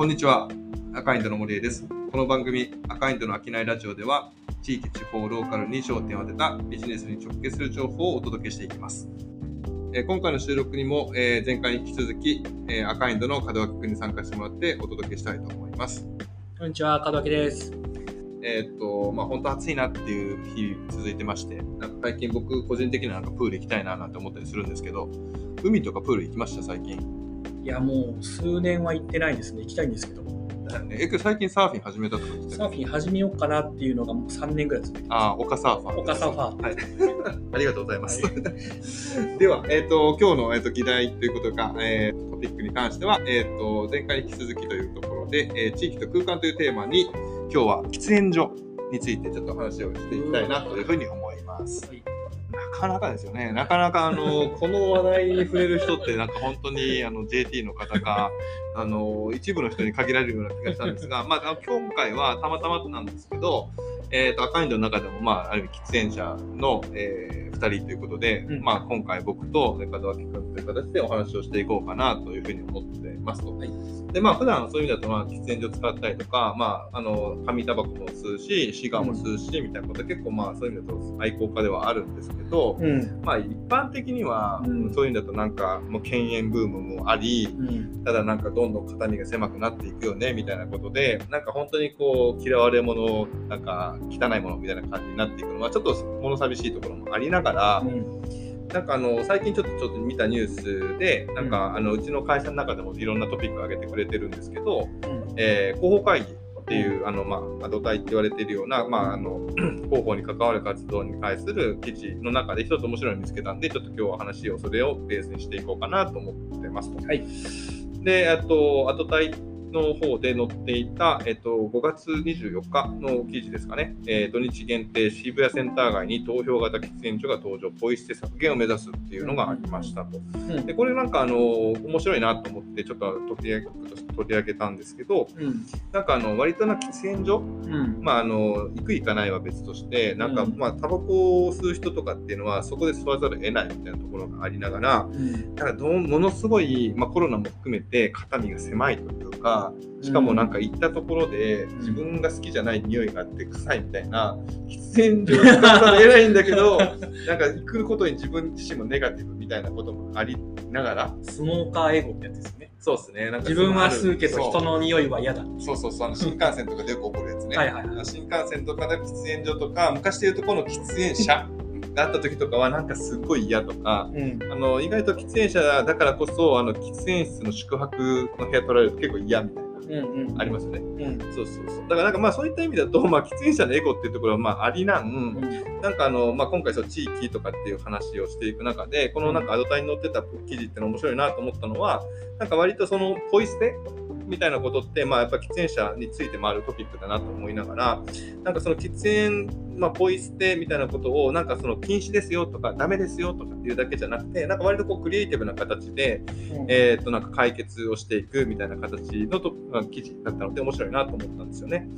こんにちは赤インドの森江ですこの番組赤インドの商いラジオでは地域地方ローカルに焦点を当てたビジネスに直結する情報をお届けしていきますえー今回の収録にも、えー前回に引き続き、えー赤インドの門脇君に参加してもらってお届けしたいと思いますこんにちは、門脇です。えーっと、まあ本当暑いなっていう日続いてまして、なんか最近僕個人的にはなんかプール行きたいななんて思ったりするんですけど、海とかプール行きました最近？いや、もう数年は行ってないですね。行きたいんですけど、え、けど最近サーフィン始めたとかサーフィン始めようかなっていうのがもう3年ぐらい続いてまあー、丘サーファす。ー。岡サーファー。はい。ありがとうございます。は では、えっ、と、今日の、えー、と議題ということが、えートピックに関しては、えっ、と、前回に引き続きというところで、えー地域と空間というテーマに、今日は喫煙所についてちょっと話をしていきたいなというふうに思います。はいなかなかですよね。なかなかあの、この話題に触れる人ってなんか本当にあの JT の方か、あの、一部の人に限られるような気がしたんですが、まあ今回はたまたまなんですけど、えっ、と、赤インドの中でも、まあ、ある意味喫煙者の、えー、2人ということで、うんまあ今回僕と門脇君という形でお話をしていこうかなというふうに思ってますと。はいで、まあ普段そういう意味だと、まあ喫煙所使ったりとか、まあ、あの、紙タバコも吸うし、シガーも吸うし、みたいなことは結構まあそういう意味だと愛好家ではあるんですけど、うん。まあ一般的には、うん。そういう意味だとなんかもう犬猿ブームもあり、うん。ただなんかどんどん肩身が狭くなっていくよねみたいなことでなんか本当にこう嫌われ者なんか汚いものみたいな感じになっていくのはちょっと物寂しいところもありながら、なんかあの最近ちょっとちょっと見たニュースでなんか、あのうちの会社の中でもいろんなトピックを上げてくれてるんですけど、えー広報会議っていうあの、まあ、アドタイって言われているような、まあ、あの 広報に関わる活動に対する記事の中で一つ面白いのを見つけたんでちょっと今日は話をそれをベースにしていこうかなと思ってますと。はい。で、あと、アドタイの方で載っていた、えっと、5月24日の記事ですかね、えー土日限定渋谷センター街に投票型喫煙所が登場、ポイ捨て削減を目指すっていうのがありましたと。うん。で、これなんか、あの、面白いなと思って、ちょっと取り上げ取り上げたんですけど、うん。なんか、あの、割とな喫煙所、うん。まあ、あの、行く行かないは別として、なんか、うんまあ、タバコを吸う人とかっていうのは、そこで吸わざるを得ないみたいなところがありながら、うん。だからどうものすごい、まあ、コロナも含めて肩身が狭いというかしかもなんか行ったところでん。自分が好きじゃない匂いがあって臭いみたいな喫煙所に使わざるを得ないんだけど なんか行くことに自分自身もネガティブみたいなこともありながらスモーカーエゴってやつですね。そうですね。なんか自分は吸うけどそう人の匂いは嫌だ。そう。そうそうあの新幹線とかでよく起こるやつね、はいはいはい。新幹線とかで喫煙所とか昔でいうとこの喫煙者があった時とかはなんかすっごい嫌とかうん。あの意外と喫煙者だからこそあの喫煙室の宿泊の部屋取られると結構嫌みたいなうんうん。ありますよね。うん。そうそうそう。だからなんかまあそういった意味だと、まあ、喫煙者のエゴっていうところはまあありなん、うん。なんかあの、まあ、今回そう地域とかっていう話をしていく中で、このなんかアドタイに載ってた記事っての面白いなと思ったのは、なんか割とそのポイ捨てみたいなことって、まあやっぱ喫煙者についてもあるトピックだなと思いながら、なんかその喫煙、まあ、ポイ捨てみたいなことを、なんかその禁止ですよとか、ダメですよとかっていうだけじゃなくて、なんか割とこうクリエイティブな形で、えー、となんか解決をしていくみたいな形のとまあ記事だったので面白いなと思ったんですよね。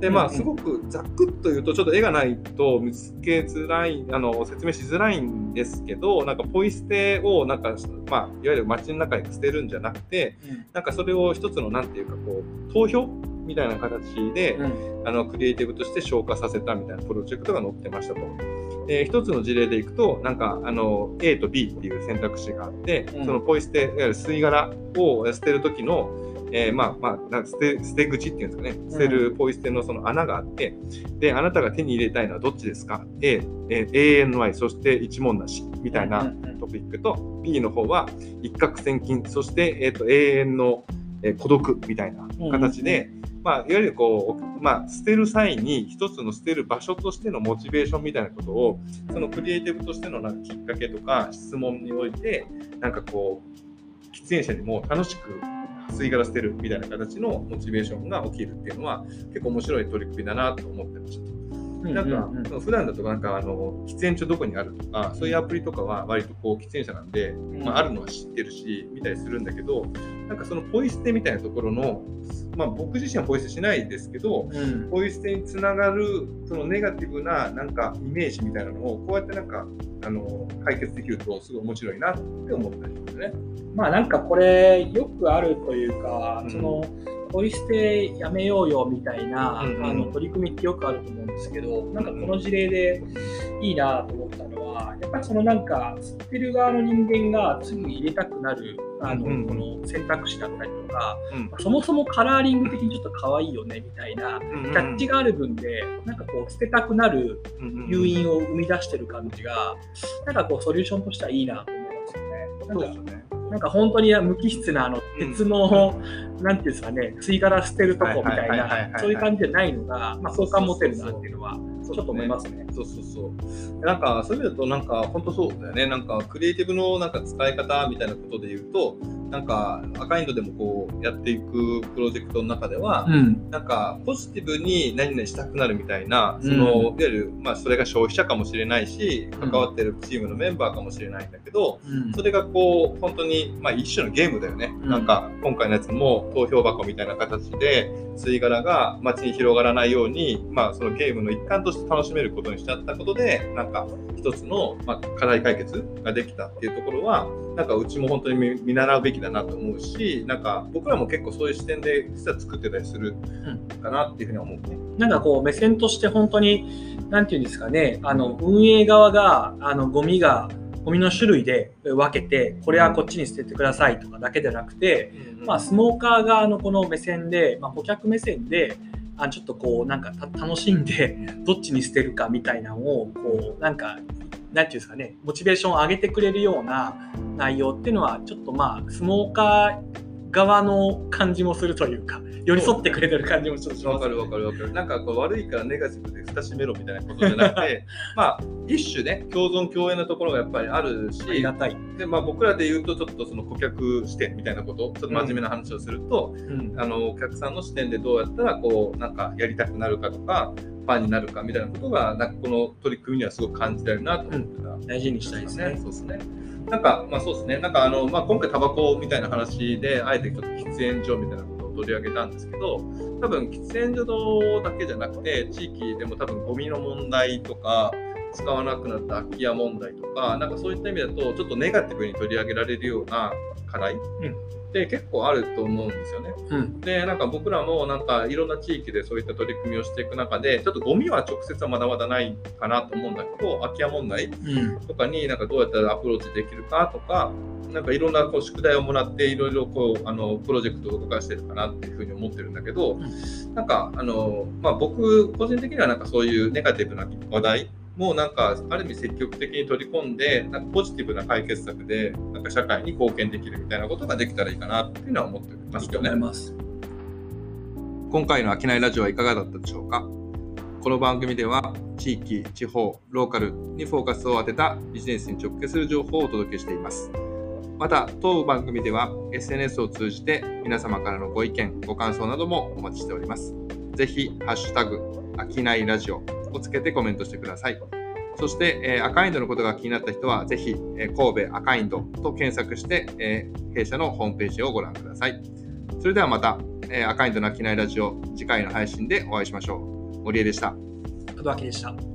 でまあうんうんすごくざっくっと言うとちょっと絵がないと見つけづらいあの説明しづらいんですけどなんかポイ捨てをなんか、まあ、いわゆる街の中に捨てるんじゃなくてなんかそれを一つのなんていうかこう投票みたいな形で、うん。あのクリエイティブとして消化させたみたいなプロジェクトが載ってましたと。で一つの事例でいくと、なんかあの A と B っていう選択肢があって、うん。そのポイ捨て、いわゆる吸い殻を捨てる時の、えーまあまあ、捨て捨て口っていうんですかね、捨てるポイ捨てのその穴があって、で、あなたが手に入れたいのはどっちですか ?A、えー ANY、そして一問なしみたいなうんうんトピックと、B の方は一攫千金、そして、えー、と永遠の、えー孤独みたいな形で、まあ、いわゆるこう、まあ、捨てる際に一つの捨てる場所としてのモチベーションみたいなことをそのクリエイティブとしてのなんかきっかけとか質問においてなんかこう喫煙者にも楽しく吸い殻捨てるみたいな形のモチベーションが起きるっていうのは結構面白い取り組みだなと思ってました。うん。なんか、うんうん普段だとなんかあの喫煙所どこにあるとかそういうアプリとかは割とこう喫煙者なんで、まあ、あるのは知ってるし見たりするんだけどなんかそのポイ捨てみたいなところの、まあ、僕自身はポイ捨てしないですけどうん。ポイ捨てにつながるそのネガティブななんかイメージみたいなのをこうやってなんかあの解決できるとすごい面白いなって思ったりしますね。まあなんかこれよくあるというか、うん、そのポイ捨てやめようよみたいな、うんうん、あの取り組みってよくあると思うんですけど、なんかこの事例でいいなと思ったのは、やっぱりそのなんか吸ってる側の人間が次に入れたくなるあの、うん、この選択肢だったりとか、うん、そもそもカラーリング的にちょっと可愛いよねみたいな、キャッチがある分で、なんかこう捨てたくなる誘引を生み出してる感じが、なんかこうソリューションとしてはいいなと思いますよね。なんかなんか本当に無機質なあの鉄の、うん、なんていうんですかね、吸い殻捨てるとこみたいな、そういう感じじゃないのが、まあ、好感持てるなっていうのは、ちょっと思いますね。そうそうそう。なんか、そういう意味だと、なんか、本当そうだよね。なんか、クリエイティブのなんか使い方みたいなことで言うと、なんか赤インドでもこうやっていくプロジェクトの中では、うん、なんかポジティブに何々したくなるみたいな、その、いわゆる、まあ、それが消費者かもしれないし、関わってるチームのメンバーかもしれないんだけど、うん、それがこう本当に、まあ、一種のゲームだよね、うん、なんか今回のやつも投票箱みたいな形で吸い殻が街に広がらないように、まあ、そのゲームの一環として楽しめることにしちゃったことでなんか一つの、まあ、課題解決ができたっていうところはなんかうちも本当に見習うべきだなと思うしなんか僕らも結構そういう視点で実は作ってたりするかなっていうふうに思うね。うん、なんかこう目線として本当に何て言うんですかねあの運営側があのゴミがゴミの種類で分けてこれはこっちに捨ててくださいとかだけじゃなくて、うん、まあ、スモーカー側のこの目線で、まあ、顧客目線であちょっとこうなんか楽しんでどっちに捨てるかみたいなのをこうなんかなんていうんですかね、モチベーションを上げてくれるような内容っていうのは、ちょっとまあ、スモーカー側の感じもするというか、寄り添ってくれてる感じもちょっとします、わかるわかるわかる。なんかこう悪いからネガティブで蓋閉めろみたいなことじゃなくて、まあ、一種ね、共存共栄のところがやっぱりあるし、ありがたい。で、まあ僕らで言うと、ちょっとその顧客視点みたいなこと、ちょっと真面目な話をすると、うん、あの、お客さんの視点でどうやったら、こう、なんかやりたくなるかとか、ファンになるかみたいなことが、なんかこの取り組みにはすごく感じられるなと思ったら、うん、大事にしたいですね。そうですね。なんか、まあそうですね。なんかあの、まあ今回タバコみたいな話で、あえてちょっと喫煙所みたいなことを取り上げたんですけど、多分喫煙所だけじゃなくて、地域でも多分ゴミの問題とか、使わなくなった空き家問題とか、なんかそういった意味だと、ちょっとネガティブに取り上げられるような課題、うん。って結構あると思うんですよね。うん、でなんか僕らもなんかいろんな地域でそういった取り組みをしていく中でちょっとゴミは直接はまだまだないかなと思うんだけど空き家問題とかになんかどうやったらアプローチできるかとかなんかいろんなこう宿題をもらっていろいろこうあのプロジェクトを動かしてるかなっていうふうに思ってるんだけど、うん、なんかあの、まあ、僕個人的にはなんかそういうネガティブな話題もうなんかある意味積極的に取り込んでなんかポジティブな解決策でなんか社会に貢献できるみたいなことができたらいいかなっていうのは思ってますよね。今回の商いラジオはいかがだったでしょうか？この番組では地域、地方、ローカルにフォーカスを当てたビジネスに直結する情報をお届けしています。また、当番組では SNS を通じて皆様からのご意見、ご感想などもお待ちしております。ぜひ、ハッシュタグ、あきないラジオをつけてコメントしてください。そして、えー、赤インドのことが気になった人は、ぜひ、えー、神戸アカインドと検索して、えー、弊社のホームページをご覧ください。それではまた、えー、赤インドの商いラジオ、次回の配信でお会いしましょう。森江でした。門脇でした。